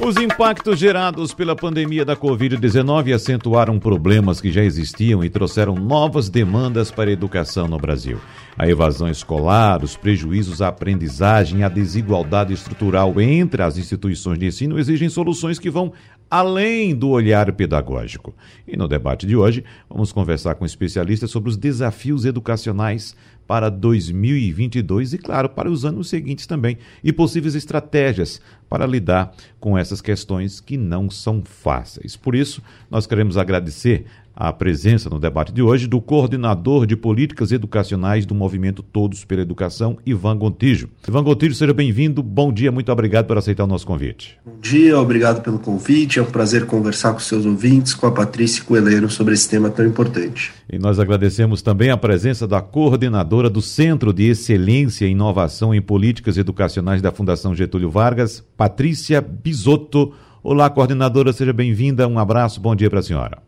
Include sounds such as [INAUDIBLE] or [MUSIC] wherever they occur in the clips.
os impactos gerados pela pandemia da Covid-19 acentuaram problemas que já existiam e trouxeram novas demandas para a educação no Brasil. A evasão escolar, os prejuízos à aprendizagem, a desigualdade estrutural entre as instituições de ensino exigem soluções que vão além do olhar pedagógico. E no debate de hoje, vamos conversar com especialistas sobre os desafios educacionais para 2022 e, claro, para os anos seguintes também, e possíveis estratégias para lidar com essas questões que não são fáceis. Por isso, nós queremos agradecer a presença no debate de hoje do coordenador de políticas educacionais do movimento Todos pela Educação, Ivan Gontijo. Ivan Gontijo, seja bem-vindo. Bom dia, muito obrigado por aceitar o nosso convite. Bom dia, obrigado pelo convite. É um prazer conversar com seus ouvintes, com a Patrícia e com o Heleno sobre esse tema tão importante. E nós agradecemos também a presença da coordenadora do Centro de Excelência e Inovação em Políticas Educacionais da Fundação Getúlio Vargas, Patrícia Bisotto. Olá, coordenadora, seja bem-vinda. Um abraço, bom dia para a senhora.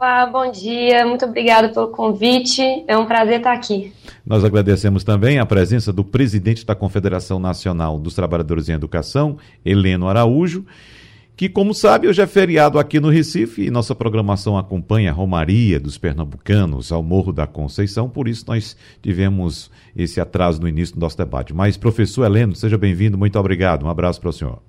Olá, bom dia. Muito obrigada pelo convite. É um prazer estar aqui. Nós agradecemos também a presença do presidente da Confederação Nacional dos Trabalhadores em Educação, Heleno Araújo, que, como sabe, hoje é feriado aqui no Recife e nossa programação acompanha a Romaria dos Pernambucanos ao Morro da Conceição, por isso nós tivemos esse atraso no início do nosso debate. Mas, professor Heleno, seja bem-vindo, muito obrigado. Um abraço para o senhor.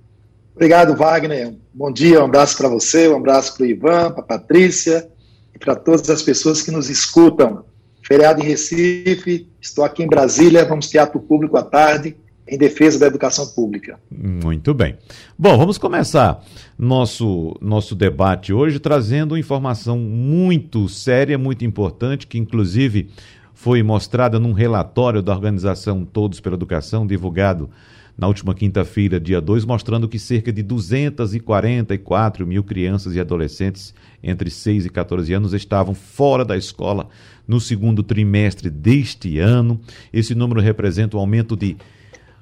Obrigado, Wagner. Bom dia, um abraço para você, um abraço para o Ivan, para a Patrícia e para todas as pessoas que nos escutam. Feriado em Recife, estou aqui em Brasília, vamos ter ato público à tarde em defesa da educação pública. Muito bem. Bom, vamos começar nosso, nosso debate hoje trazendo informação muito séria, muito importante, que inclusive foi mostrada num relatório da organização Todos pela Educação, divulgado na última quinta-feira, dia 2, mostrando que cerca de 244 mil crianças e adolescentes entre 6 e 14 anos estavam fora da escola no segundo trimestre deste ano. Esse número representa um aumento de,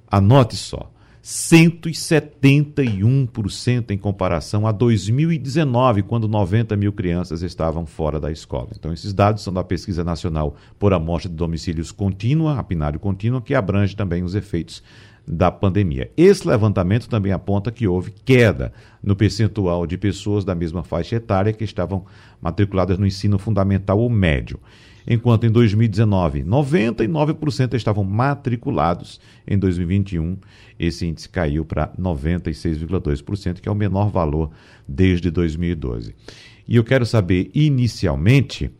anote só, 171% em comparação a 2019, quando 90 mil crianças estavam fora da escola. Então, esses dados são da Pesquisa Nacional por Amostra de Domicílios Contínua, a PNAD Contínua, que abrange também os efeitos da pandemia. Esse levantamento também aponta que houve queda no percentual de pessoas da mesma faixa etária que estavam matriculadas no ensino fundamental ou médio. Enquanto em 2019, 99% estavam matriculados, em 2021 esse índice caiu para 96,2%, que é o menor valor desde 2012. E eu quero saber, inicialmente,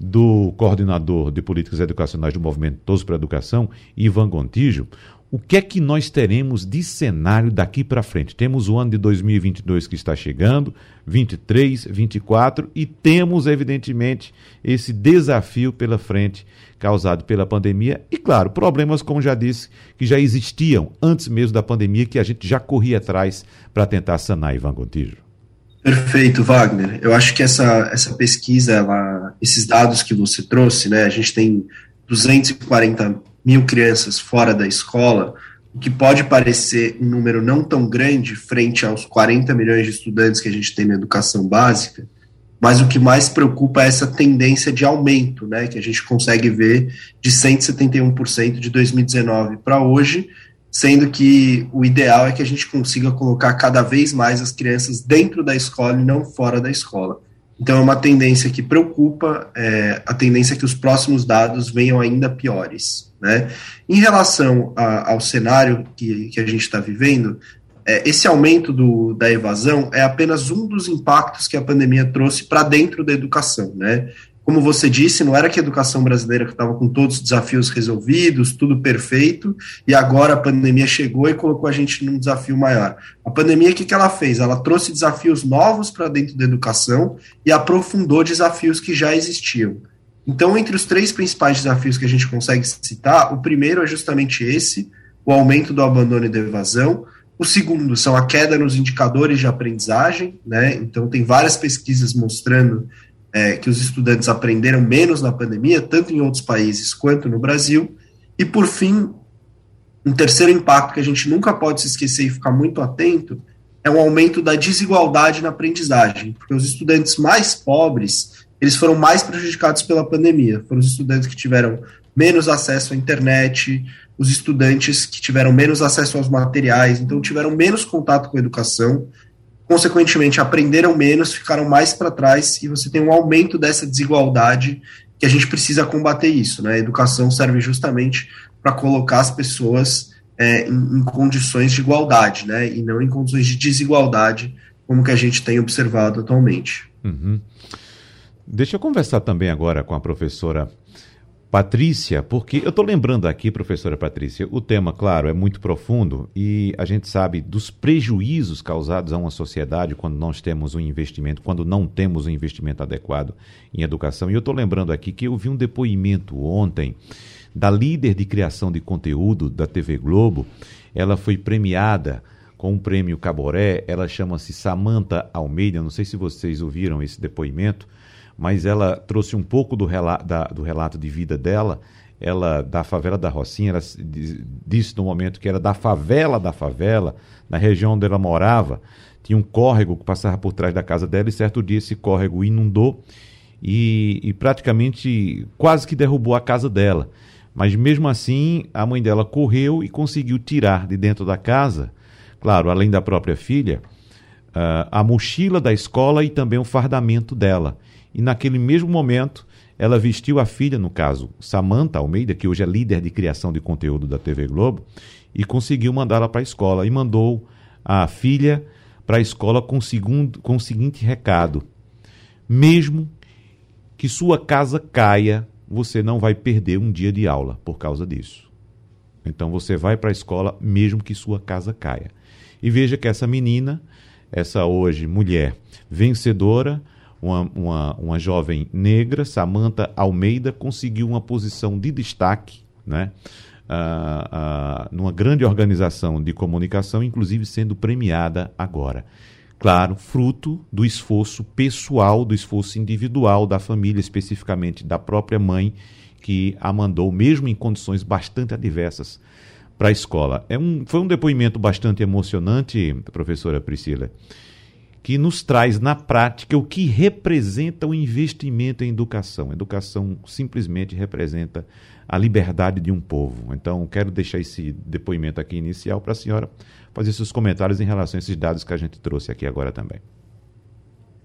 do coordenador de políticas educacionais do Movimento Todos para a Educação, Ivan Gontijo, o que é que nós teremos de cenário daqui para frente? Temos o ano de 2022 que está chegando, 23, 24 e temos evidentemente esse desafio pela frente causado pela pandemia e claro, problemas como já disse que já existiam antes mesmo da pandemia que a gente já corria atrás para tentar sanar Ivan Gontijo. Perfeito, Wagner. Eu acho que essa, essa pesquisa, ela, esses dados que você trouxe, né, a gente tem 240 mil crianças fora da escola, o que pode parecer um número não tão grande frente aos 40 milhões de estudantes que a gente tem na educação básica, mas o que mais preocupa é essa tendência de aumento, né, que a gente consegue ver de 171% de 2019 para hoje, sendo que o ideal é que a gente consiga colocar cada vez mais as crianças dentro da escola e não fora da escola. Então é uma tendência que preocupa, é, a tendência é que os próximos dados venham ainda piores. Né? Em relação a, ao cenário que, que a gente está vivendo, é, esse aumento do, da evasão é apenas um dos impactos que a pandemia trouxe para dentro da educação. Né? Como você disse, não era que a educação brasileira estava com todos os desafios resolvidos, tudo perfeito, e agora a pandemia chegou e colocou a gente num desafio maior. A pandemia, o que, que ela fez? Ela trouxe desafios novos para dentro da educação e aprofundou desafios que já existiam. Então, entre os três principais desafios que a gente consegue citar, o primeiro é justamente esse, o aumento do abandono e da evasão. O segundo são a queda nos indicadores de aprendizagem, né? Então, tem várias pesquisas mostrando é, que os estudantes aprenderam menos na pandemia, tanto em outros países quanto no Brasil. E, por fim, Um terceiro impacto que a gente nunca pode se esquecer e ficar muito atento é o aumento da desigualdade na aprendizagem, porque os estudantes mais pobres, eles foram mais prejudicados pela pandemia, foram os estudantes que tiveram menos acesso à internet, os estudantes que tiveram menos acesso aos materiais, então tiveram menos contato com a educação, consequentemente aprenderam menos, ficaram mais para trás e você tem um aumento dessa desigualdade que a gente precisa combater isso, né? A educação serve justamente para colocar as pessoas é, em, em, condições de igualdade, né, e não em condições de desigualdade, como que a gente tem observado atualmente. Uhum. Deixa eu conversar também agora com a professora Patrícia, porque eu estou lembrando aqui, professora Patrícia, o tema, claro, é muito profundo e a gente sabe dos prejuízos causados a uma sociedade quando nós temos um investimento, quando não temos um investimento adequado em educação. E eu estou lembrando aqui que eu vi um depoimento ontem da líder de criação de conteúdo da TV Globo. Ela foi premiada com um prêmio Caboré. Ela chama-se Samantha Almeida. Não sei se vocês ouviram esse depoimento, mas ela trouxe um pouco do, relato, da, do relato de vida dela. Ela, da favela da Rocinha, ela disse no momento que era da favela da favela, na região onde ela morava, tinha um córrego que passava por trás da casa dela e certo dia esse córrego inundou e, e praticamente quase que derrubou a casa dela. Mas mesmo assim, a mãe dela correu e conseguiu tirar de dentro da casa, claro, além da própria filha, uh, a mochila da escola e também o fardamento dela. E naquele mesmo momento, ela vestiu a filha, no caso, Samantha Almeida, que hoje é líder de criação de conteúdo da TV Globo, e conseguiu mandá-la para a escola. E mandou a filha para a escola com, segundo, com o seguinte recado: mesmo que sua casa caia você não vai perder um dia de aula por causa disso. Então você vai para a escola mesmo que sua casa caia. E veja que essa menina, essa hoje mulher vencedora, uma, uma, uma jovem negra, Samantha Almeida, conseguiu uma posição de destaque, né? Ah, ah, numa grande organização de comunicação, inclusive sendo premiada agora. Claro, fruto do esforço pessoal, do esforço individual da família, especificamente da própria mãe, que a mandou, mesmo em condições bastante adversas, para a escola. É um, foi um depoimento bastante emocionante, professora Priscila, que nos traz na prática o que representa o investimento em educação. A educação simplesmente representa a liberdade de um povo. Então, quero deixar esse depoimento aqui inicial para a senhora fazer seus comentários em relação a esses dados que a gente trouxe aqui agora também.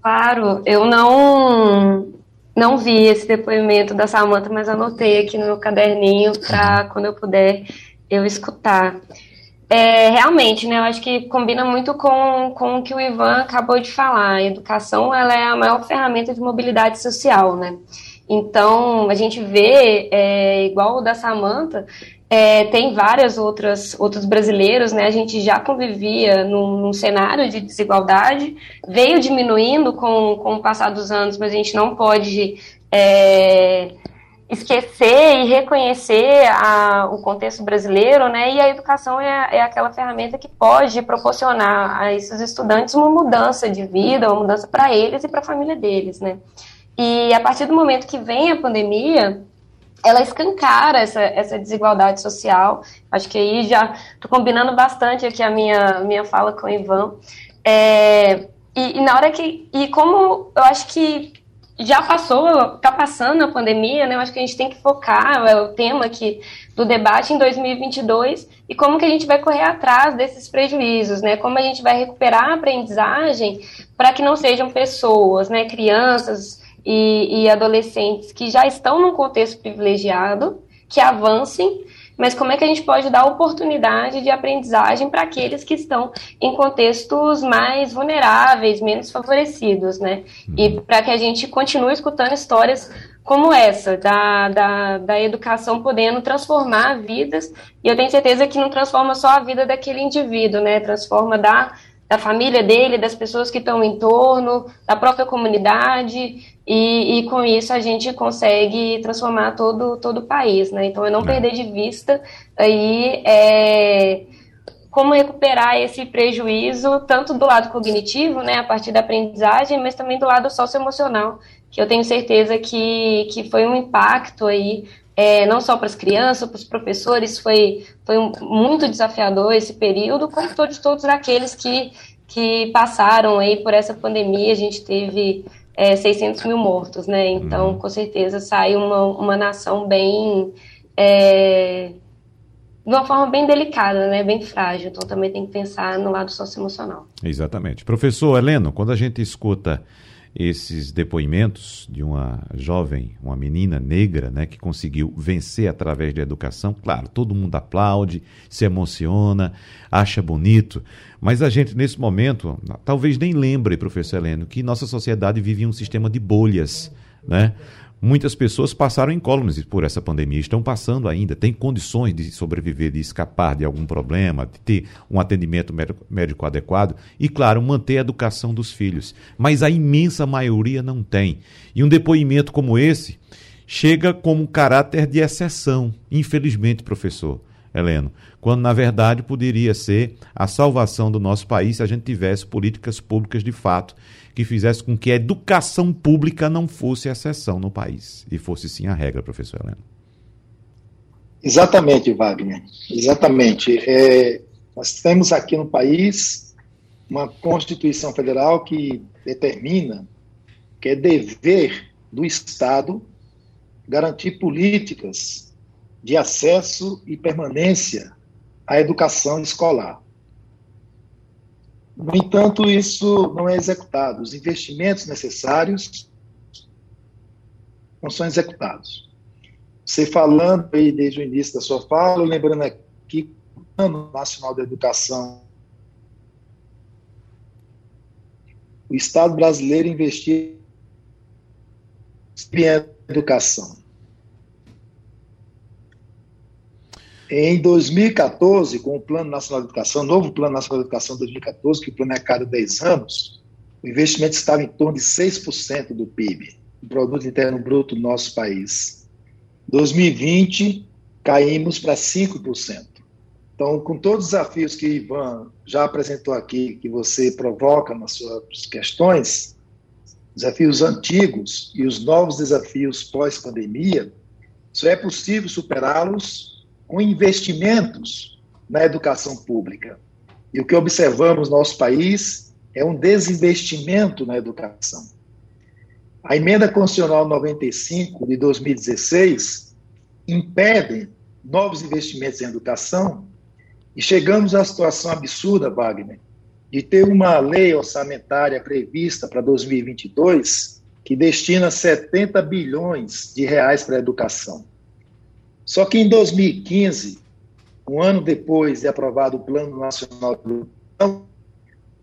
Claro, eu não não vi esse depoimento da Samanta, mas anotei aqui no meu caderninho para uhum. quando eu puder eu escutar. É, realmente, né, eu acho que combina muito com, com o que o Ivan acabou de falar. A educação ela é a maior ferramenta de mobilidade social, né? Então, a gente vê, é, igual o da Samanta, é, tem várias outras outros brasileiros, né? A gente já convivia num, num, cenário de desigualdade, veio diminuindo com, com o passar dos anos, mas a gente não pode é, esquecer e reconhecer a, o contexto brasileiro, né? E a educação é, é aquela ferramenta que pode proporcionar a esses estudantes uma mudança de vida, uma mudança para eles e para a família deles, né? E a partir do momento que vem a pandemia, ela escancara essa, essa desigualdade social. Acho que aí já estou combinando bastante aqui a minha, minha fala com o Ivan. É, e, e, na hora que. E como eu acho que já passou, está passando a pandemia, né? Eu acho que a gente tem que focar, é o tema aqui do debate em 2022 e como que a gente vai correr atrás desses prejuízos, né? Como a gente vai recuperar a aprendizagem para que não sejam pessoas, né, crianças, e, e adolescentes que já estão num contexto privilegiado, que avancem, mas como é que a gente pode dar oportunidade de aprendizagem para aqueles que estão em contextos mais vulneráveis, menos favorecidos, né? E uhum. para que a gente continue escutando histórias como essa, da, da, da educação podendo transformar vidas, e eu tenho certeza que não transforma só a vida daquele indivíduo, né? Transforma da, da família dele, das pessoas que estão em torno, da própria comunidade, e, e, com isso a gente consegue transformar todo, todo o país, né? Então, é não é. perder de vista aí é, como recuperar esse prejuízo, tanto do lado cognitivo, né, a partir da aprendizagem, mas também do lado socioemocional, que eu tenho certeza que, que foi um impacto aí é, não só para as crianças, para os professores, foi, foi um, muito desafiador esse período, como todos, todos aqueles que, que passaram aí por essa pandemia, a gente teve é, 600 mil mortos, né? Então, uhum. com certeza, sai uma, uma nação bem. É, de uma forma bem delicada, né? Bem frágil. Então, também tem que pensar no lado socioemocional. Exatamente. Professor Heleno, quando a gente escuta esses depoimentos de uma jovem, uma menina negra, né, que conseguiu vencer através da educação. Claro, todo mundo aplaude, se emociona, acha bonito, mas a gente nesse momento talvez nem lembre, professor Heleno, que nossa sociedade vive um sistema de bolhas, né? Muitas pessoas passaram incólumes por essa pandemia, estão passando ainda, têm condições de sobreviver, de escapar de algum problema, de ter um atendimento médico adequado e, claro, manter a educação dos filhos. Mas a imensa maioria não tem. E um depoimento como esse chega como um caráter de exceção, infelizmente, professor. Heleno, quando na verdade poderia ser a salvação do nosso país se a gente tivesse políticas públicas de fato que fizesse com que a educação pública não fosse exceção no país e fosse sim a regra, professor Heleno. Exatamente, Wagner. Exatamente. É, nós temos aqui no país uma Constituição Federal que determina que é dever do Estado garantir políticas de acesso e permanência à educação escolar. No entanto, isso não é executado. Os investimentos necessários não são executados. Você falando aí desde o início da sua fala, lembrando aqui o Plano Nacional da Educação, o Estado brasileiro investiu em educação. Em 2014, com o Plano Nacional de Educação, novo Plano Nacional de Educação 2014, que o plano é a cada 10 anos, o investimento estava em torno de 6% do PIB, do Produto Interno Bruto do nosso país. 2020, caímos para 5%. Então, com todos os desafios que Ivan já apresentou aqui, que você provoca nas suas questões, desafios antigos e os novos desafios pós-pandemia, só é possível superá-los com investimentos na educação pública. E o que observamos no nosso país é um desinvestimento na educação. A emenda constitucional 95 de 2016 impede novos investimentos em educação e chegamos à situação absurda, Wagner, de ter uma lei orçamentária prevista para 2022 que destina 70 bilhões de reais para a educação. Só que em 2015, um ano depois de aprovado o Plano Nacional de Educação,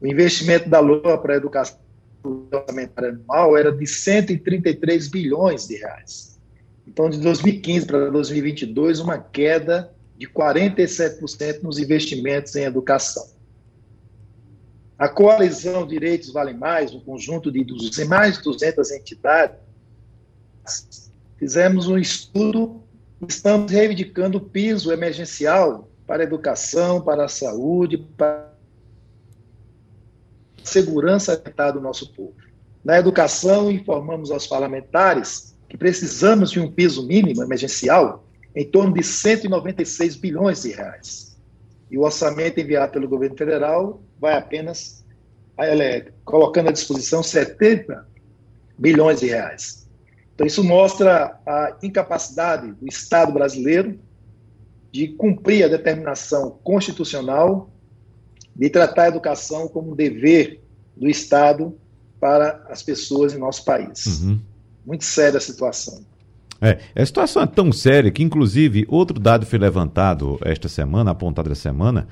o investimento da LOA para a educação orçamentária anual era de 133 bilhões de reais. Então, de 2015 para 2022, uma queda de 47% nos investimentos em educação. A coalizão Direitos Vale Mais, um conjunto de mais de 200 entidades, fizemos um estudo estamos reivindicando o piso emergencial para a educação, para a saúde, para a segurança do nosso povo. Na educação, informamos aos parlamentares que precisamos de um piso mínimo emergencial em torno de 196 bilhões de reais. E o orçamento enviado pelo governo federal vai apenas é, colocando à disposição 70 bilhões de reais. Então, isso mostra a incapacidade do Estado brasileiro de cumprir a determinação constitucional de tratar a educação como um dever do Estado para as pessoas em nosso país. Uhum. Muito séria a situação. É, a situação é tão séria que, inclusive, outro dado foi levantado esta semana, apontado esta semana,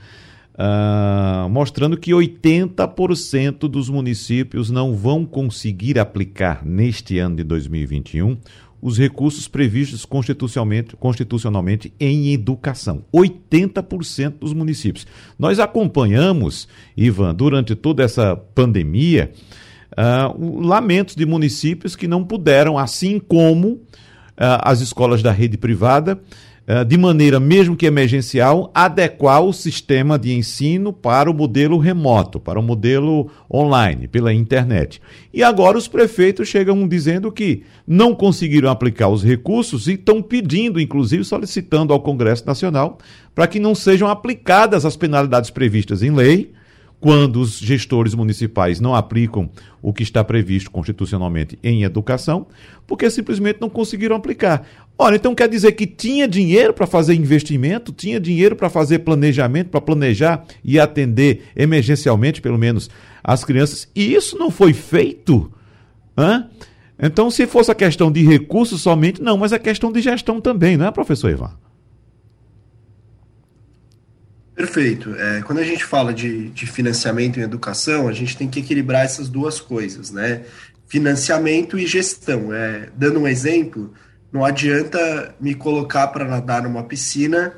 uh, mostrando que 80% dos municípios não vão conseguir aplicar neste ano de 2021 os recursos previstos constitucionalmente, constitucionalmente em educação. 80% dos municípios. Nós acompanhamos, Ivan, durante toda essa pandemia, uh, lamentos de municípios que não puderam, assim como uh, as escolas da rede privada, de maneira mesmo que emergencial, adequar o sistema de ensino para o modelo remoto, para o modelo online, pela internet. E agora os prefeitos chegam dizendo que não conseguiram aplicar os recursos e estão pedindo, inclusive solicitando ao Congresso Nacional, para que não sejam aplicadas as penalidades previstas em lei quando os gestores municipais não aplicam o que está previsto constitucionalmente em educação, porque simplesmente não conseguiram aplicar. Ora, então quer dizer que tinha dinheiro para fazer investimento, tinha dinheiro para fazer planejamento, para planejar e atender emergencialmente, pelo menos, as crianças, e isso não foi feito? Hã? Então, se fosse a questão de recursos somente, não, mas a questão de gestão também, não é, professor Ivan? Perfeito. É, quando a gente fala de, de financiamento em educação, a gente tem que equilibrar essas duas coisas, né? Financiamento e gestão. É, dando um exemplo, não adianta me colocar para nadar numa piscina,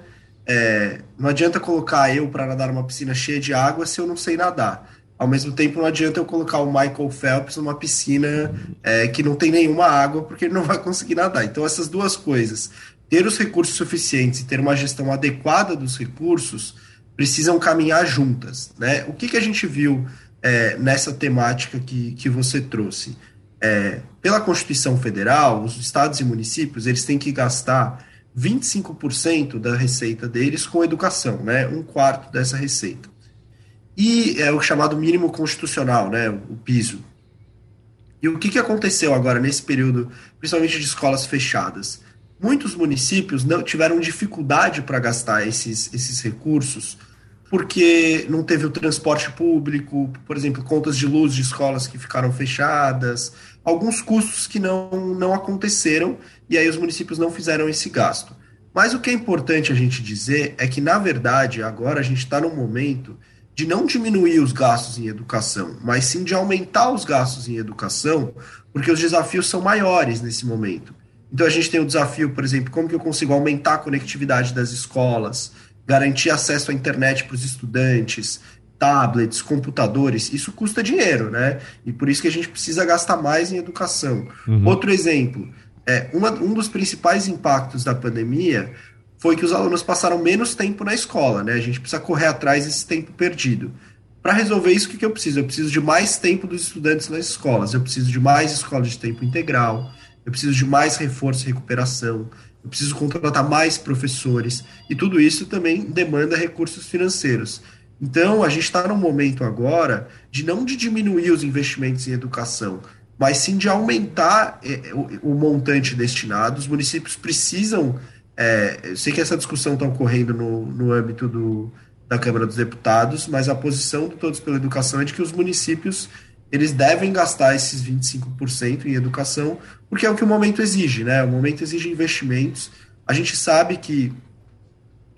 é, não adianta colocar eu para nadar numa piscina cheia de água se eu não sei nadar. Ao mesmo tempo, não adianta eu colocar o Michael Phelps numa piscina é, que não tem nenhuma água, porque ele não vai conseguir nadar. Então, essas duas coisas, ter os recursos suficientes e ter uma gestão adequada dos recursos, precisam caminhar juntas. Né? O que, que a gente viu é, nessa temática que, que você trouxe? É, pela Constituição Federal, os estados e municípios eles têm que gastar 25% da receita deles com educação, né? um quarto dessa receita. E é o chamado mínimo constitucional, né? o piso. E o que, que aconteceu agora nesse período, principalmente de escolas fechadas? Muitos municípios não tiveram dificuldade para gastar esses, esses recursos porque não teve o transporte público, por exemplo, contas de luz de escolas que ficaram fechadas, alguns custos que não, não aconteceram e aí os municípios não fizeram esse gasto. Mas o que é importante a gente dizer é que, na verdade, agora a gente está no momento de não diminuir os gastos em educação, mas sim de aumentar os gastos em educação, porque os desafios são maiores nesse momento. Então a gente tem o desafio, por exemplo, como que eu consigo aumentar a conectividade das escolas, garantir acesso à internet para os estudantes, tablets, computadores, isso custa dinheiro, né? E por isso que a gente precisa gastar mais em educação. Uhum. Outro exemplo, é, uma, um dos principais impactos da pandemia foi que os alunos passaram menos tempo na escola, né? A gente precisa correr atrás desse tempo perdido. Para resolver isso, o que, que eu preciso? Eu preciso de mais tempo dos estudantes nas escolas, eu preciso de mais escolas de tempo integral, eu preciso de mais reforço e recuperação, eu preciso contratar mais professores, e tudo isso também demanda recursos financeiros. Então, a gente está num momento agora de não de diminuir os investimentos em educação, mas sim de aumentar é, o, o montante destinado. Os municípios precisam. É, eu sei que essa discussão está ocorrendo no, no âmbito do, da Câmara dos Deputados, mas a posição de Todos pela Educação é de que os municípios eles devem gastar esses 25% em educação, porque é o que o momento exige, né? O momento exige investimentos. A gente sabe que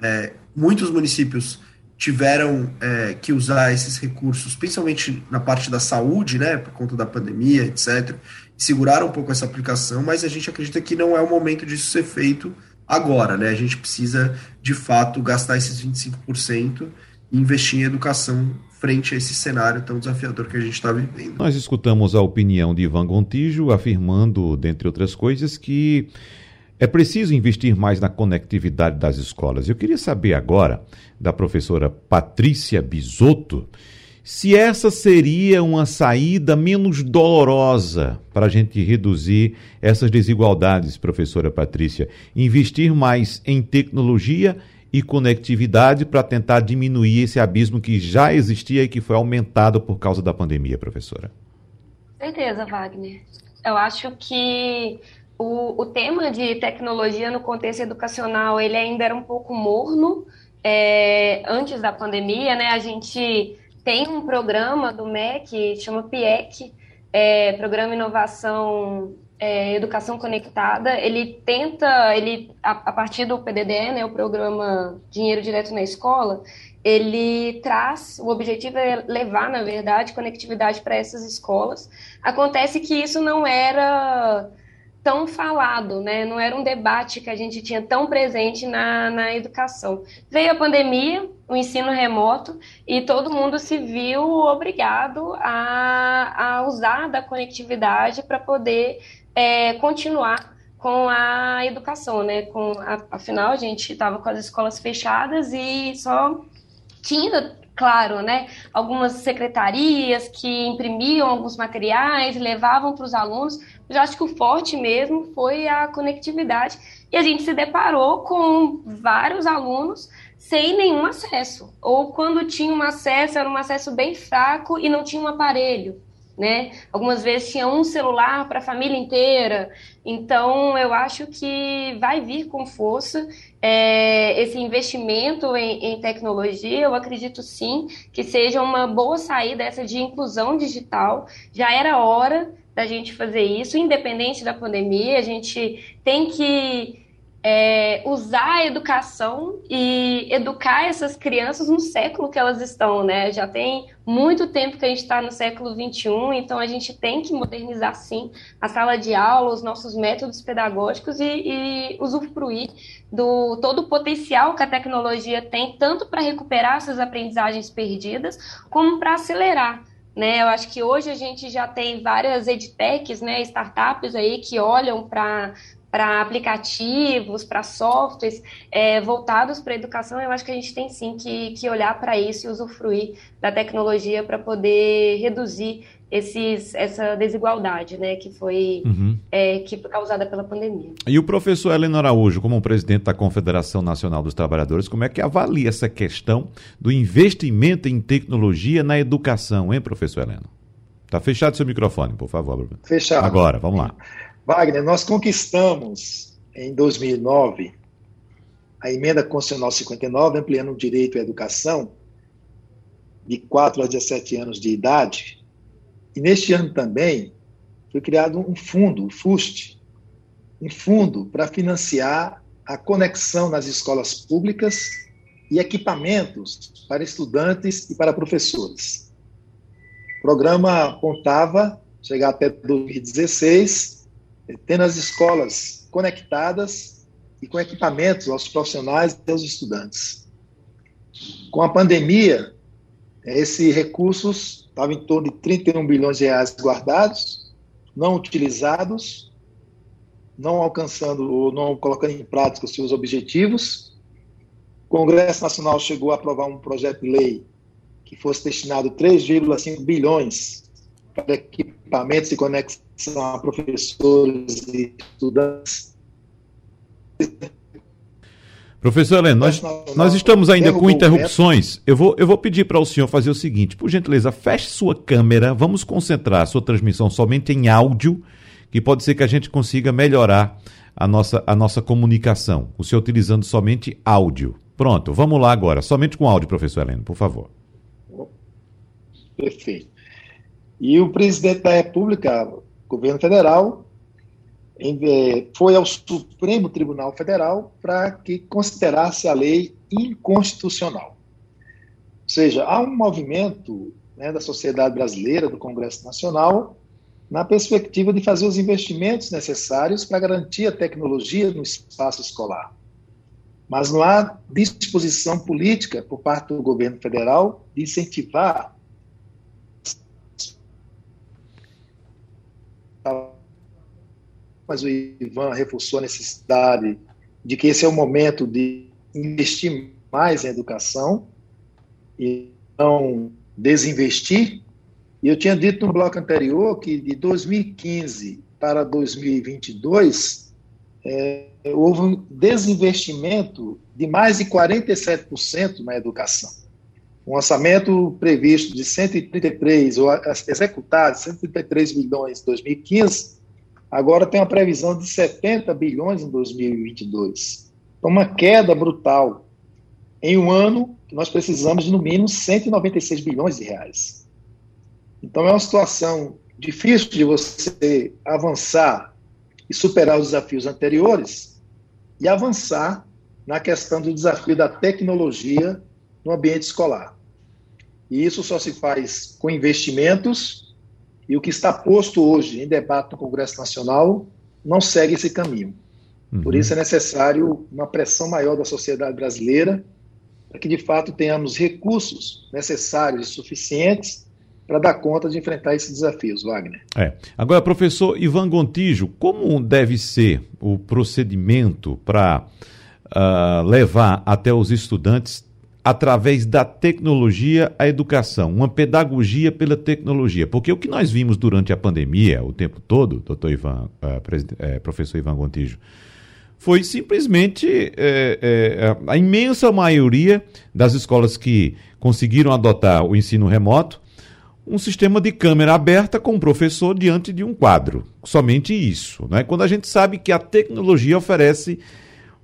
é, muitos municípios tiveram é, que usar esses recursos, principalmente na parte da saúde, né, por conta da pandemia, etc., seguraram um pouco essa aplicação, mas a gente acredita que não é o momento disso ser feito agora, né? A gente precisa, de fato, gastar esses 25% e investir em educação frente a esse cenário tão desafiador que a gente está vivendo. Nós escutamos a opinião de Ivan Gontijo afirmando, dentre outras coisas, que é preciso investir mais na conectividade das escolas. Eu queria saber agora da professora Patrícia Bisotto se essa seria uma saída menos dolorosa para a gente reduzir essas desigualdades, professora Patrícia. Investir mais em tecnologia e conectividade para tentar diminuir esse abismo que já existia e que foi aumentado por causa da pandemia, professora? Certeza, Wagner. Eu acho que o, o tema de tecnologia no contexto educacional ele ainda era um pouco morno é, antes da pandemia, né? A gente tem um programa do MEC, chama PIEC, é, Programa Inovação é, Educação Conectada, ele tenta, ele a, a, partir do PDD, né, o programa Dinheiro Direto na Escola, ele traz, o objetivo é levar, na verdade, conectividade para essas escolas. Acontece que isso não era tão falado, né? Não era um debate que a gente tinha tão presente na, na educação. Veio a pandemia, o ensino remoto, e todo mundo se viu obrigado a, a usar da conectividade para poder é, continuar com a educação, né? Com a, afinal, a gente estava com as escolas fechadas e só tinha, claro, né, algumas secretarias que imprimiam alguns materiais, levavam para os alunos. Mas eu acho que o forte mesmo foi a conectividade e a gente se deparou com vários alunos sem nenhum acesso, ou quando tinha um acesso era um acesso bem fraco e não tinha um aparelho né? Algumas vezes tinha um celular para a família inteira. Então, eu acho que vai vir com força é, esse investimento em, em, tecnologia. Eu acredito sim que seja uma boa saída essa de inclusão digital. Já era hora da gente fazer isso, independente da pandemia. A gente tem que é, usar a educação e educar essas crianças no século que elas estão, né? Já tem muito tempo que a gente está no século XXI, então a gente tem que modernizar sim a sala de aula, os nossos métodos pedagógicos e, e usufruir do todo o potencial que a tecnologia tem, tanto para recuperar essas aprendizagens perdidas, como para acelerar né? Eu acho que hoje a gente já tem várias edtechs, né, startups aí que olham para para aplicativos, para softwares é, voltados para a educação, eu acho que a gente tem sim que, que olhar para isso e usufruir da tecnologia para poder reduzir esses, essa desigualdade né, que, foi, uhum. é, que foi causada pela pandemia. E o professor Helena Araújo, como presidente da Confederação Nacional dos Trabalhadores, como é que avalia essa questão do investimento em tecnologia na educação, hein, professor Helena? Está fechado seu microfone, por favor. Fechado. Agora, vamos lá. Wagner, nós conquistamos em 2009 a emenda constitucional 59, ampliando o direito à educação de 4 a 17 anos de idade. E neste ano também foi criado um fundo, o FUST, um fundo para financiar a conexão nas escolas públicas e equipamentos para estudantes e para professores. O programa apontava chegar até 2016 tendo as escolas conectadas e com equipamentos aos profissionais e aos estudantes. Com a pandemia, esses recursos estavam em torno de 31 bilhões de reais guardados, não utilizados, não alcançando ou não colocando em prática os seus objetivos. O Congresso Nacional chegou a aprovar um projeto de lei que fosse destinado 3,5 bilhões para equipamentos e conexão a professores e estudantes. Professor nós, nós estamos ainda com interrupções. Eu vou, eu vou pedir para o senhor fazer o seguinte: por gentileza, feche sua câmera, vamos concentrar a sua transmissão somente em áudio, que pode ser que a gente consiga melhorar a nossa, a nossa comunicação. O senhor utilizando somente áudio. Pronto, vamos lá agora, somente com áudio, professor Helena, por favor. Perfeito. E o presidente da República, governo federal foi ao Supremo Tribunal Federal para que considerasse a lei inconstitucional. Ou seja, há um movimento né, da sociedade brasileira, do Congresso Nacional, na perspectiva de fazer os investimentos necessários para garantir a tecnologia no espaço escolar. Mas não há disposição política por parte do governo federal de incentivar mas o Ivan reforçou a necessidade de que esse é o momento de investir mais em educação e não desinvestir. E eu tinha dito no bloco anterior que de 2015 para 2022 é, houve um desinvestimento de mais de 47% na educação. Um orçamento previsto de 133, ou executado, 133 bilhões em 2015, agora tem uma previsão de 70 bilhões em 2022. Então, uma queda brutal. Em um ano, nós precisamos de no mínimo 196 bilhões de reais. Então, é uma situação difícil de você avançar e superar os desafios anteriores e avançar na questão do desafio da tecnologia no ambiente escolar. E isso só se faz com investimentos, e o que está posto hoje em debate no Congresso Nacional não segue esse caminho. Uhum. Por isso é necessário uma pressão maior da sociedade brasileira para que, de fato, tenhamos recursos necessários e suficientes para dar conta de enfrentar esses desafios, Wagner. É. Agora, professor Ivan Gontijo, como deve ser o procedimento para uh, levar até os estudantes através da tecnologia a educação, uma pedagogia pela tecnologia. Porque o que nós vimos durante a pandemia, o tempo todo, doutor Ivan, uh, professor Ivan Gontijo, foi simplesmente é, a imensa maioria das escolas que conseguiram adotar o ensino remoto, um sistema de câmera aberta com o professor diante de um quadro. Somente isso. Né? Quando a gente sabe que a tecnologia oferece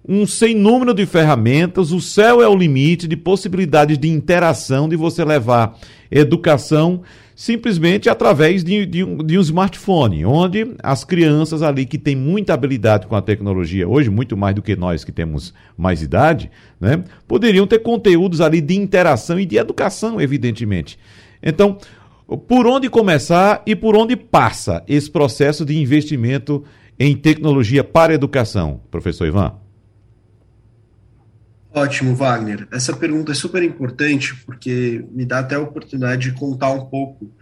um sem número de ferramentas, o céu é o limite de possibilidades de interação, de você levar educação simplesmente através de, de, um, de um smartphone, onde as crianças ali que têm muita habilidade com a tecnologia, hoje muito mais do que nós que temos mais idade, né, poderiam ter conteúdos ali de interação e de educação, evidentemente. Então, por onde começar e por onde passa esse processo de investimento em tecnologia para a educação, professor Ivan? Ótimo, Wagner. Essa pergunta é super importante porque me dá até a oportunidade de contar um pouco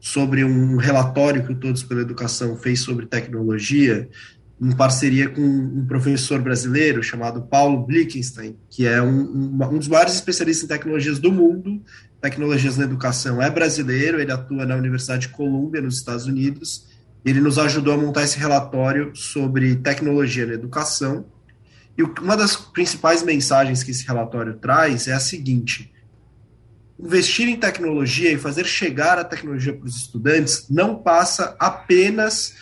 sobre um relatório que o Todos pela Educação fez sobre tecnologia, em parceria com um professor brasileiro chamado Paulo Blickenstein, que é um, um, dos maiores especialistas em tecnologias do mundo, tecnologias na educação. É brasileiro, ele atua na Universidade de Colômbia, nos Estados Unidos. Ele nos ajudou a montar esse relatório sobre tecnologia na educação e uma das principais mensagens que esse relatório traz é a seguinte: investir em tecnologia e fazer chegar a tecnologia para os estudantes não passa apenas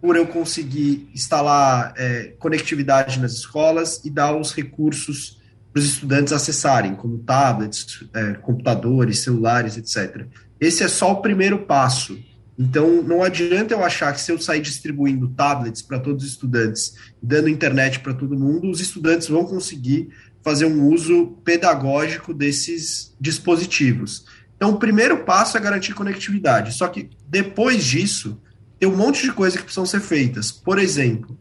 por eu conseguir instalar é, conectividade nas escolas e dar os recursos para os estudantes acessarem, como tablets, é, computadores, celulares, etc. Esse é só o primeiro passo. Então, não adianta eu achar que se eu sair distribuindo tablets para todos os estudantes, dando internet para todo mundo, os estudantes vão conseguir fazer um uso pedagógico desses dispositivos. Então, o primeiro passo é garantir conectividade. Só que depois disso, tem um monte de coisas que precisam ser feitas. Por exemplo,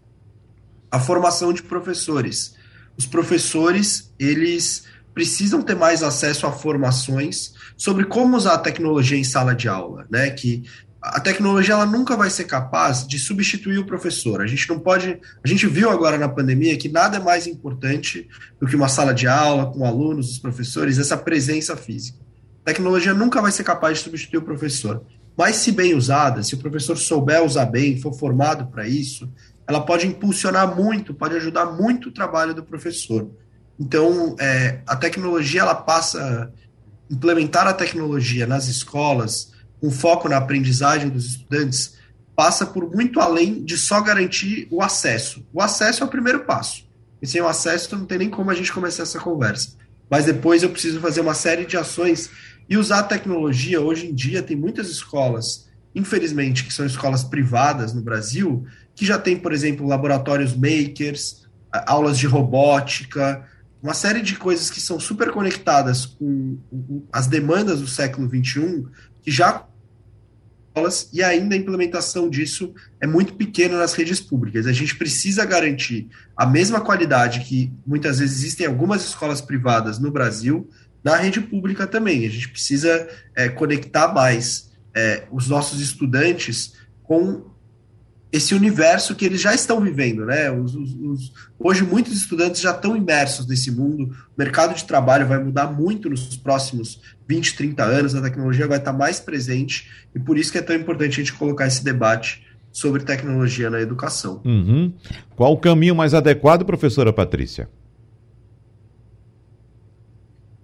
a formação de professores. Os professores, eles precisam ter mais acesso a formações sobre como usar a tecnologia em sala de aula, né? Que a tecnologia ela nunca vai ser capaz de substituir o professor. A gente não pode. A gente viu agora na pandemia que nada é mais importante do que uma sala de aula com alunos, os professores, essa presença física. A tecnologia nunca vai ser capaz de substituir o professor. Mas, se bem usada, se o professor souber usar bem, for formado para isso, ela pode impulsionar muito, pode ajudar muito o trabalho do professor. Então, é, a tecnologia, ela passa. Implementar a tecnologia nas escolas com foco na aprendizagem dos estudantes, passa por muito além de só garantir o acesso. O acesso é o primeiro passo. E sem o acesso não tem nem como a gente começar essa conversa. Mas depois eu preciso fazer uma série de ações e usar a tecnologia. Hoje em dia tem muitas escolas, infelizmente, que são escolas privadas no Brasil, que já tem, por exemplo, laboratórios makers, aulas de robótica, uma série de coisas que são super conectadas com as demandas do século XXI, que já e ainda a implementação disso é muito pequena nas redes públicas. A gente precisa garantir a mesma qualidade que muitas vezes existem algumas escolas privadas no Brasil, na rede pública também. A gente precisa é, conectar mais é, os nossos estudantes com esse universo que eles já estão vivendo, né? Os, os, os, hoje muitos estudantes já estão imersos nesse mundo. O mercado de trabalho vai mudar muito nos próximos 20, 30 anos. A tecnologia vai estar mais presente e por isso que é tão importante a gente colocar esse debate sobre tecnologia na educação. Uhum. Qual o caminho mais adequado, professora Patrícia?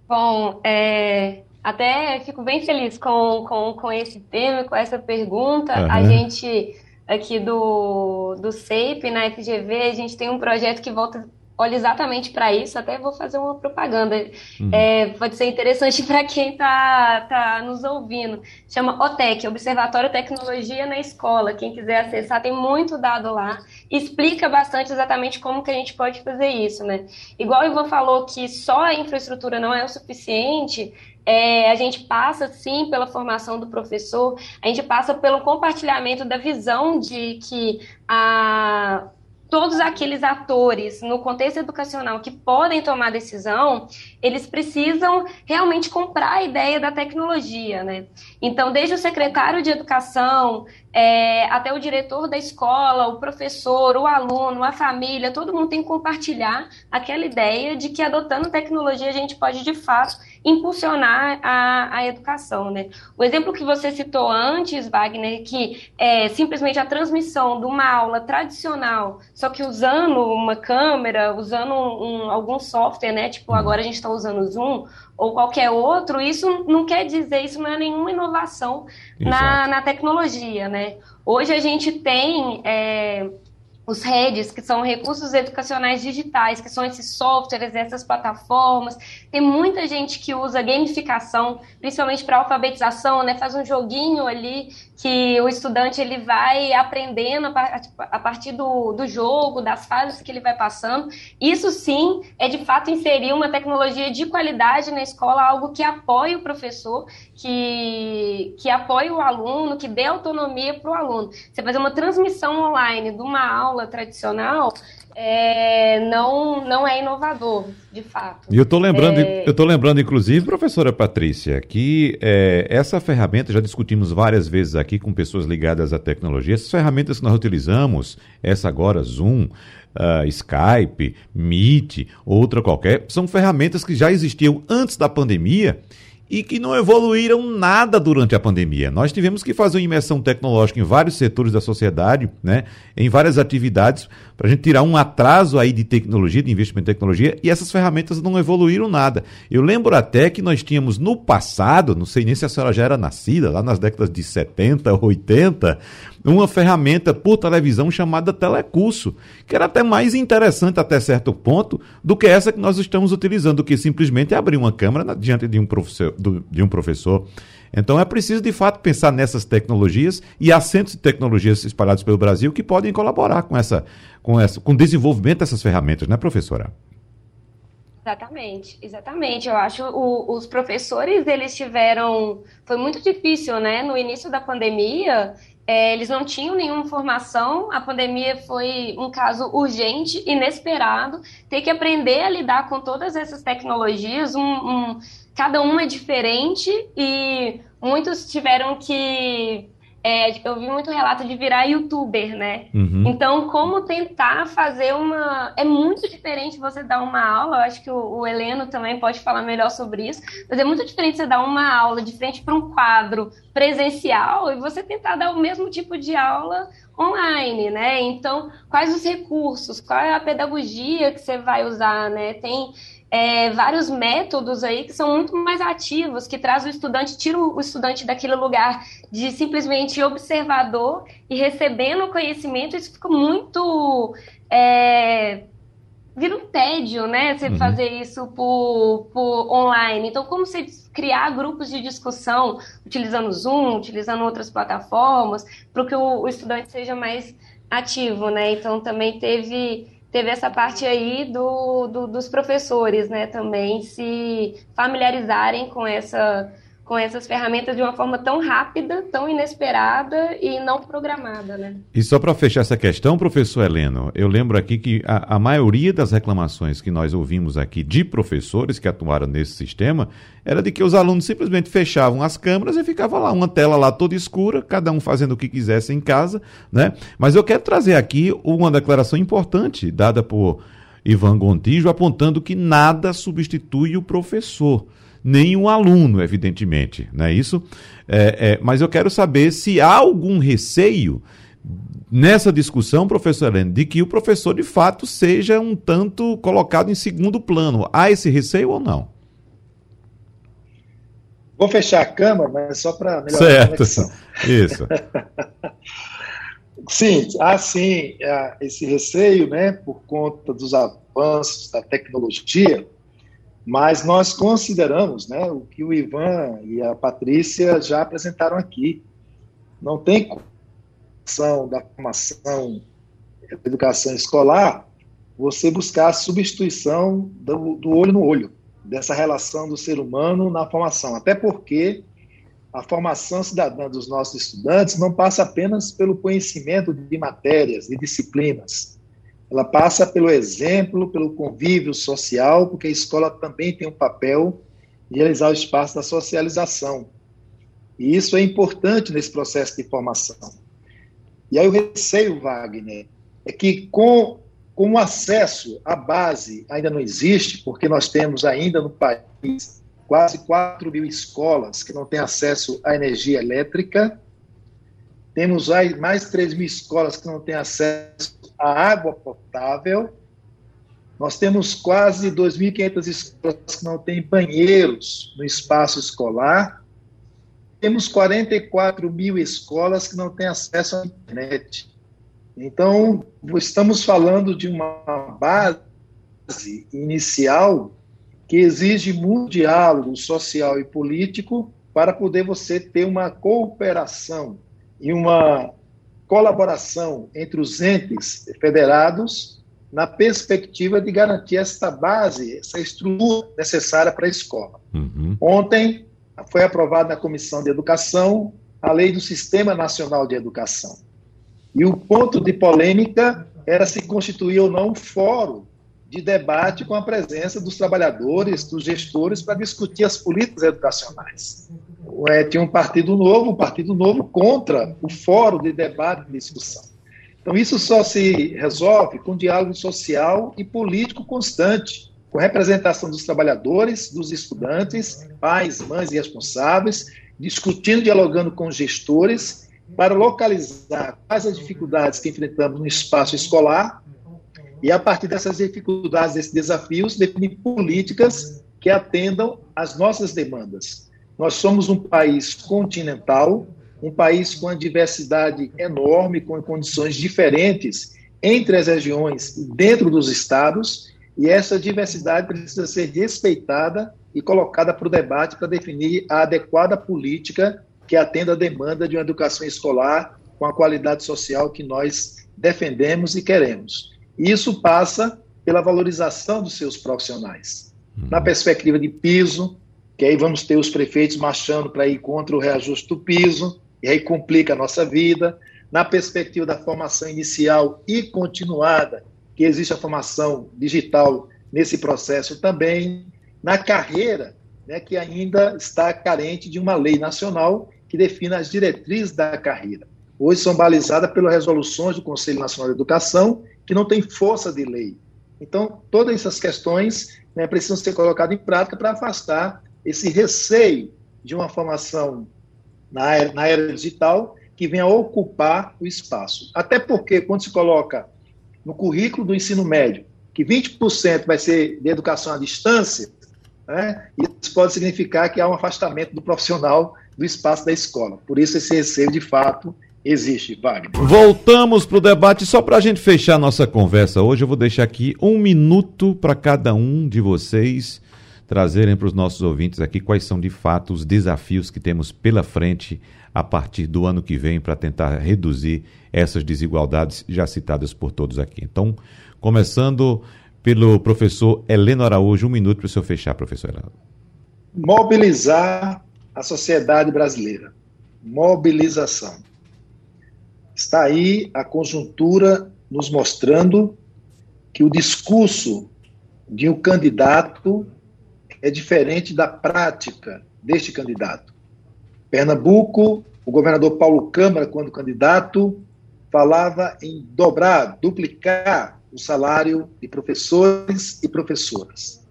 Bom, é, até fico bem feliz com, com, com esse tema, com essa pergunta. Uhum. A gente aqui do, do SEIP, na FGV, a gente tem um projeto que volta olha exatamente para isso, até vou fazer uma propaganda. Uhum. É, pode ser interessante [LAUGHS] para quem está tá nos ouvindo. Chama OTEC, Observatório Tecnologia na Escola. Quem quiser acessar, tem muito dado lá. Explica bastante exatamente como que a gente pode fazer isso, né? Igual o Ivan falou que só a infraestrutura não é o suficiente, é, a gente passa, sim, pela formação do professor, a gente passa pelo compartilhamento da visão de que a todos aqueles atores no contexto educacional que podem tomar decisão, eles precisam realmente comprar a ideia da tecnologia, né? Então, desde o secretário de educação é, até o diretor da escola, o professor, o aluno, a família, todo mundo tem que compartilhar aquela ideia de que adotando tecnologia a gente pode de fato impulsionar a, a educação, né? O exemplo que você citou antes, Wagner, que é simplesmente a transmissão de uma aula tradicional, só que usando uma câmera, usando um, um, algum software, né? Tipo, agora a gente está usando o Zoom ou qualquer outro, isso não quer dizer, isso não é nenhuma inovação na, na tecnologia, né? Hoje a gente tem é, os redes, que são recursos educacionais digitais, que são esses softwares, essas plataformas. Tem muita gente que usa gamificação, principalmente para alfabetização, né? Faz um joguinho ali que o estudante ele vai aprendendo a partir do, do jogo, das fases que ele vai passando. Isso sim é de fato inserir uma tecnologia de qualidade na escola, algo que apoie o professor, que, que apoie o aluno, que dê autonomia para o aluno. Você fazer uma transmissão online de uma aula tradicional é, não, não é inovador, de fato. E eu estou lembrando, é... eu tô lembrando, inclusive, professora Patrícia, que é, essa ferramenta, já discutimos várias vezes aqui com pessoas ligadas à tecnologia, essas ferramentas que nós utilizamos, essa agora, Zoom, uh, Skype, Meet, outra qualquer, são ferramentas que já existiam antes da pandemia e que não evoluíram nada durante a pandemia. Nós tivemos que fazer uma imersão tecnológica em vários setores da sociedade, né, em várias atividades, para a gente tirar um atraso aí de tecnologia, de investimento em tecnologia, e essas ferramentas não evoluíram nada. Eu lembro até que nós tínhamos no passado, não sei nem se a senhora já era nascida, lá nas décadas de 70, 80, uma ferramenta por televisão chamada telecurso, que era até mais interessante até certo ponto do que essa que nós estamos utilizando, que simplesmente é abrir uma câmera diante de um professor, de um professor. Então é preciso de fato pensar nessas tecnologias e há centros de tecnologias espalhados pelo Brasil que podem colaborar com essa, com essa, com o desenvolvimento dessas ferramentas, né, professora? Exatamente, exatamente. Eu acho o, os professores eles tiveram, foi muito difícil, né? No início da pandemia, é, eles não tinham nenhuma formação, a pandemia foi um caso urgente, inesperado, ter que aprender a lidar com todas essas tecnologias, um, um, cada uma é diferente e muitos tiveram que é, eu vi muito relato de virar youtuber, né? Uhum. Então, como tentar fazer uma. É muito diferente você dar uma aula, eu acho que o, o Heleno também pode falar melhor sobre isso, mas é muito diferente você dar uma aula de frente para um quadro presencial e você tentar dar o mesmo tipo de aula online, né? Então, quais os recursos, qual é a pedagogia que você vai usar, né? Tem é, vários métodos aí que são muito mais ativos, que traz o estudante, tira o estudante daquele lugar de simplesmente observador e recebendo conhecimento, isso fica muito. É, vira um tédio, né? Você uhum. fazer isso por, por online. Então, como você criar grupos de discussão utilizando Zoom, utilizando outras plataformas, para que o, o estudante seja mais ativo, né? Então, também teve teve essa parte aí do, do, dos professores, né, também se familiarizarem com essa com essas ferramentas de uma forma tão rápida, tão inesperada e não programada, né? E só para fechar essa questão, professor Heleno, eu lembro aqui que a, a, maioria das reclamações que nós ouvimos aqui de professores que atuaram nesse sistema era de que os alunos simplesmente fechavam as câmeras e ficava lá uma tela lá toda escura, cada um fazendo o que quisesse em casa, né? Mas eu quero trazer aqui uma declaração importante dada por Ivan Gontijo apontando que nada substitui o professor nem o aluno, evidentemente, não é isso? É, é, mas eu quero saber se há algum receio nessa discussão, professor Helene, de que o professor de fato seja um tanto colocado em segundo plano. Há esse receio ou não? Vou fechar a câmera, mas só para melhorar certo. a conexão. [LAUGHS] Isso. [LAUGHS] sim, há sim esse receio, né, por conta dos avanços da tecnologia, mas nós consideramos né, o que o Ivan e a Patrícia já apresentaram aqui. Não tem condição da formação da educação escolar você buscar a substituição do, do olho no olho, dessa relação do ser humano na formação. Até porque a formação cidadã dos nossos estudantes não passa apenas pelo conhecimento de matérias, de disciplinas, ela passa pelo exemplo, pelo convívio social, porque a escola também tem um papel de realizar o espaço da socialização. E isso é importante nesse processo de formação. E aí o receio, Wagner, é que com, com o acesso à base ainda não existe, porque nós temos ainda no país quase 4 mil escolas que não têm acesso à energia elétrica, temos mais 3 mil escolas que não têm acesso à água potável, nós temos quase 2.500 escolas que não têm banheiros no espaço escolar, temos 44 mil escolas que não têm acesso à internet. Então, estamos falando de uma base inicial que exige muito diálogo social e político para poder você ter uma cooperação e uma colaboração entre os entes federados na perspectiva de garantir esta base, essa estrutura necessária para a escola. Uhum. Ontem, foi aprovada na Comissão de Educação a Lei do Sistema Nacional de Educação. E o ponto de polêmica era se constituir ou não um fórum de debate com a presença dos trabalhadores, dos gestores, para discutir as políticas educacionais. É, tinha um partido novo, um partido novo contra o fórum de debate e discussão. Então, isso só se resolve com diálogo social e político constante com representação dos trabalhadores, dos estudantes, pais, mães e responsáveis, discutindo, dialogando com os gestores, para localizar quais as dificuldades que enfrentamos no espaço escolar e, a partir dessas dificuldades, desses desafios, definir políticas que atendam às nossas demandas. Nós somos um país continental, um país com uma diversidade enorme, com condições diferentes entre as regiões e dentro dos estados, e essa diversidade precisa ser respeitada e colocada para o debate para definir a adequada política que atenda à demanda de uma educação escolar com a qualidade social que nós defendemos e queremos. Isso passa pela valorização dos seus profissionais. Uhum. Na perspectiva de piso, que aí vamos ter os prefeitos marchando para ir contra o reajuste do piso, e aí complica a nossa vida. Na perspectiva da formação inicial e continuada, que existe a formação digital nesse processo também, na carreira, né, que ainda está carente de uma lei nacional que defina as diretrizes da carreira. Hoje são balizadas pelas resoluções do Conselho Nacional de Educação, que não tem força de lei. Então, todas essas questões né, precisam ser colocadas em prática para afastar esse receio de uma formação na era, na era digital que venha ocupar o espaço. Até porque, quando se coloca no currículo do ensino médio, que 20% vai ser de educação à distância, né, isso pode significar que há um afastamento do profissional do espaço da escola. Por isso, esse receio, de fato, existe, Wagner. Voltamos para o debate. Só para a gente fechar nossa conversa hoje, eu vou deixar aqui um minuto para cada um de vocês trazerem para os nossos ouvintes aqui quais são de fato os desafios que temos pela frente a partir do ano que vem para tentar reduzir essas desigualdades já citadas por todos aqui. Então, começando pelo professor Heleno Araújo, um minuto para o senhor fechar, professor Heleno. Mobilizar a sociedade brasileira. Mobilização. Está aí a conjuntura nos mostrando que o discurso de um candidato é diferente da prática deste candidato. Pernambuco, o governador Paulo Câmara, quando candidato, falava em dobrar, duplicar o salário de professores e professoras.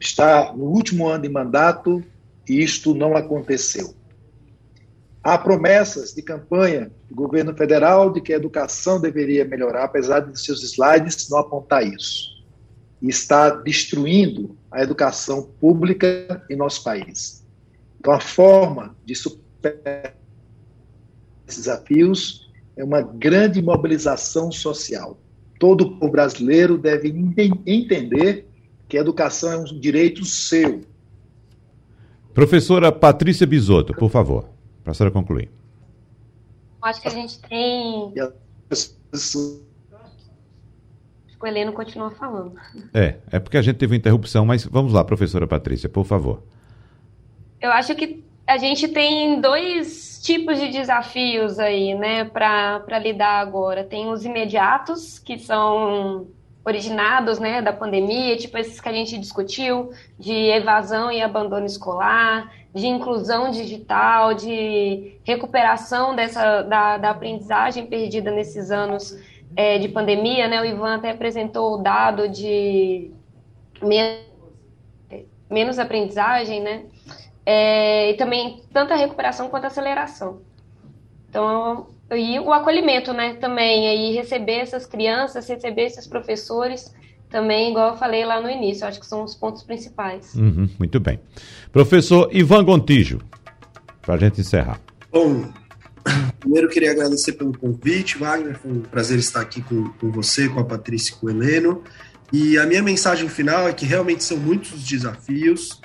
Está no último ano de mandato e isto não aconteceu. Há promessas de campanha do governo federal de que a educação deveria melhorar, apesar de seus slides não apontar isso e está destruindo a educação pública em nosso país. Então, a forma de superar esses desafios é uma grande mobilização social. Todo o brasileiro deve entender que a educação é um direito seu. Professora Patrícia Bisotto, por favor, para a senhora concluir. Acho que a gente tem o Heleno continua falando. É, é porque a gente teve uma interrupção, mas vamos lá, professora Patrícia, por favor. Eu acho que a gente tem dois tipos de desafios aí, né, para lidar agora. Tem os imediatos, que são originados, né, da pandemia, tipo esses que a gente discutiu, de evasão e abandono escolar, de inclusão digital, de recuperação dessa da, da aprendizagem perdida nesses anos é, de pandemia, né? O Ivan até apresentou o dado de menos aprendizagem, né? É, e também tanto a recuperação quanto a aceleração. Então, e o acolhimento, né? Também aí receber essas crianças, receber esses professores, também, igual eu falei lá no início, acho que são os pontos principais. Uhum, muito bem. Professor Ivan Gontijo, para a gente encerrar. Bom, primeiro queria agradecer pelo convite, Wagner, foi um prazer estar aqui com, com você, com a Patrícia e com o Heleno. E a minha mensagem final é que realmente são muitos desafios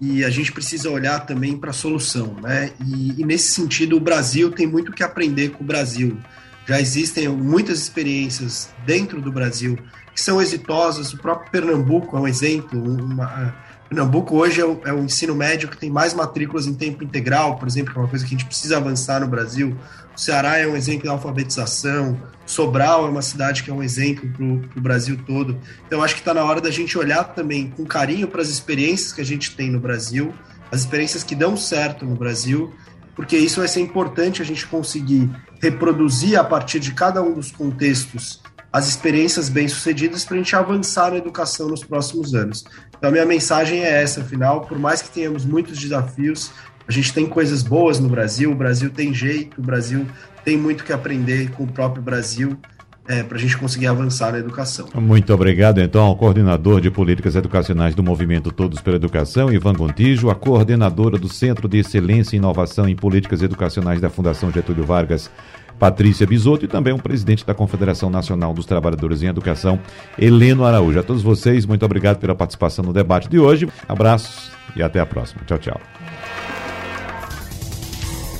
e a gente precisa olhar também para a solução, né? E, e, nesse sentido, o Brasil tem muito que aprender com o Brasil. Já existem muitas experiências dentro do Brasil que são exitosas. O próprio Pernambuco é um exemplo. Uma, Pernambuco hoje é o, é ensino médio que tem mais matrículas em tempo integral, por exemplo, que é uma coisa que a gente precisa avançar no Brasil. O Ceará é um exemplo de alfabetização. Sobral é uma cidade que é um exemplo para o Brasil todo. Então, acho que está na hora da gente olhar também com carinho para as experiências que a gente tem no Brasil, as experiências que dão certo no Brasil, porque isso vai ser importante a gente conseguir reproduzir a partir de cada um dos contextos as experiências bem-sucedidas para a gente avançar na educação nos próximos anos. Então, a minha mensagem é essa, afinal, por mais que tenhamos muitos desafios, a gente tem coisas boas no Brasil, o Brasil tem jeito, o Brasil tem muito que aprender com o próprio Brasil é, para a gente conseguir avançar na educação. Muito obrigado, então, ao coordenador de políticas educacionais do Movimento Todos pela Educação, Ivan Gontijo, a coordenadora do Centro de Excelência e Inovação em Políticas Educacionais da Fundação Getúlio Vargas, Patrícia Bisotto, e também o presidente da Confederação Nacional dos Trabalhadores em Educação, Heleno Araújo. A todos vocês, muito obrigado pela participação no debate de hoje. Abraços e até a próxima. Tchau, tchau.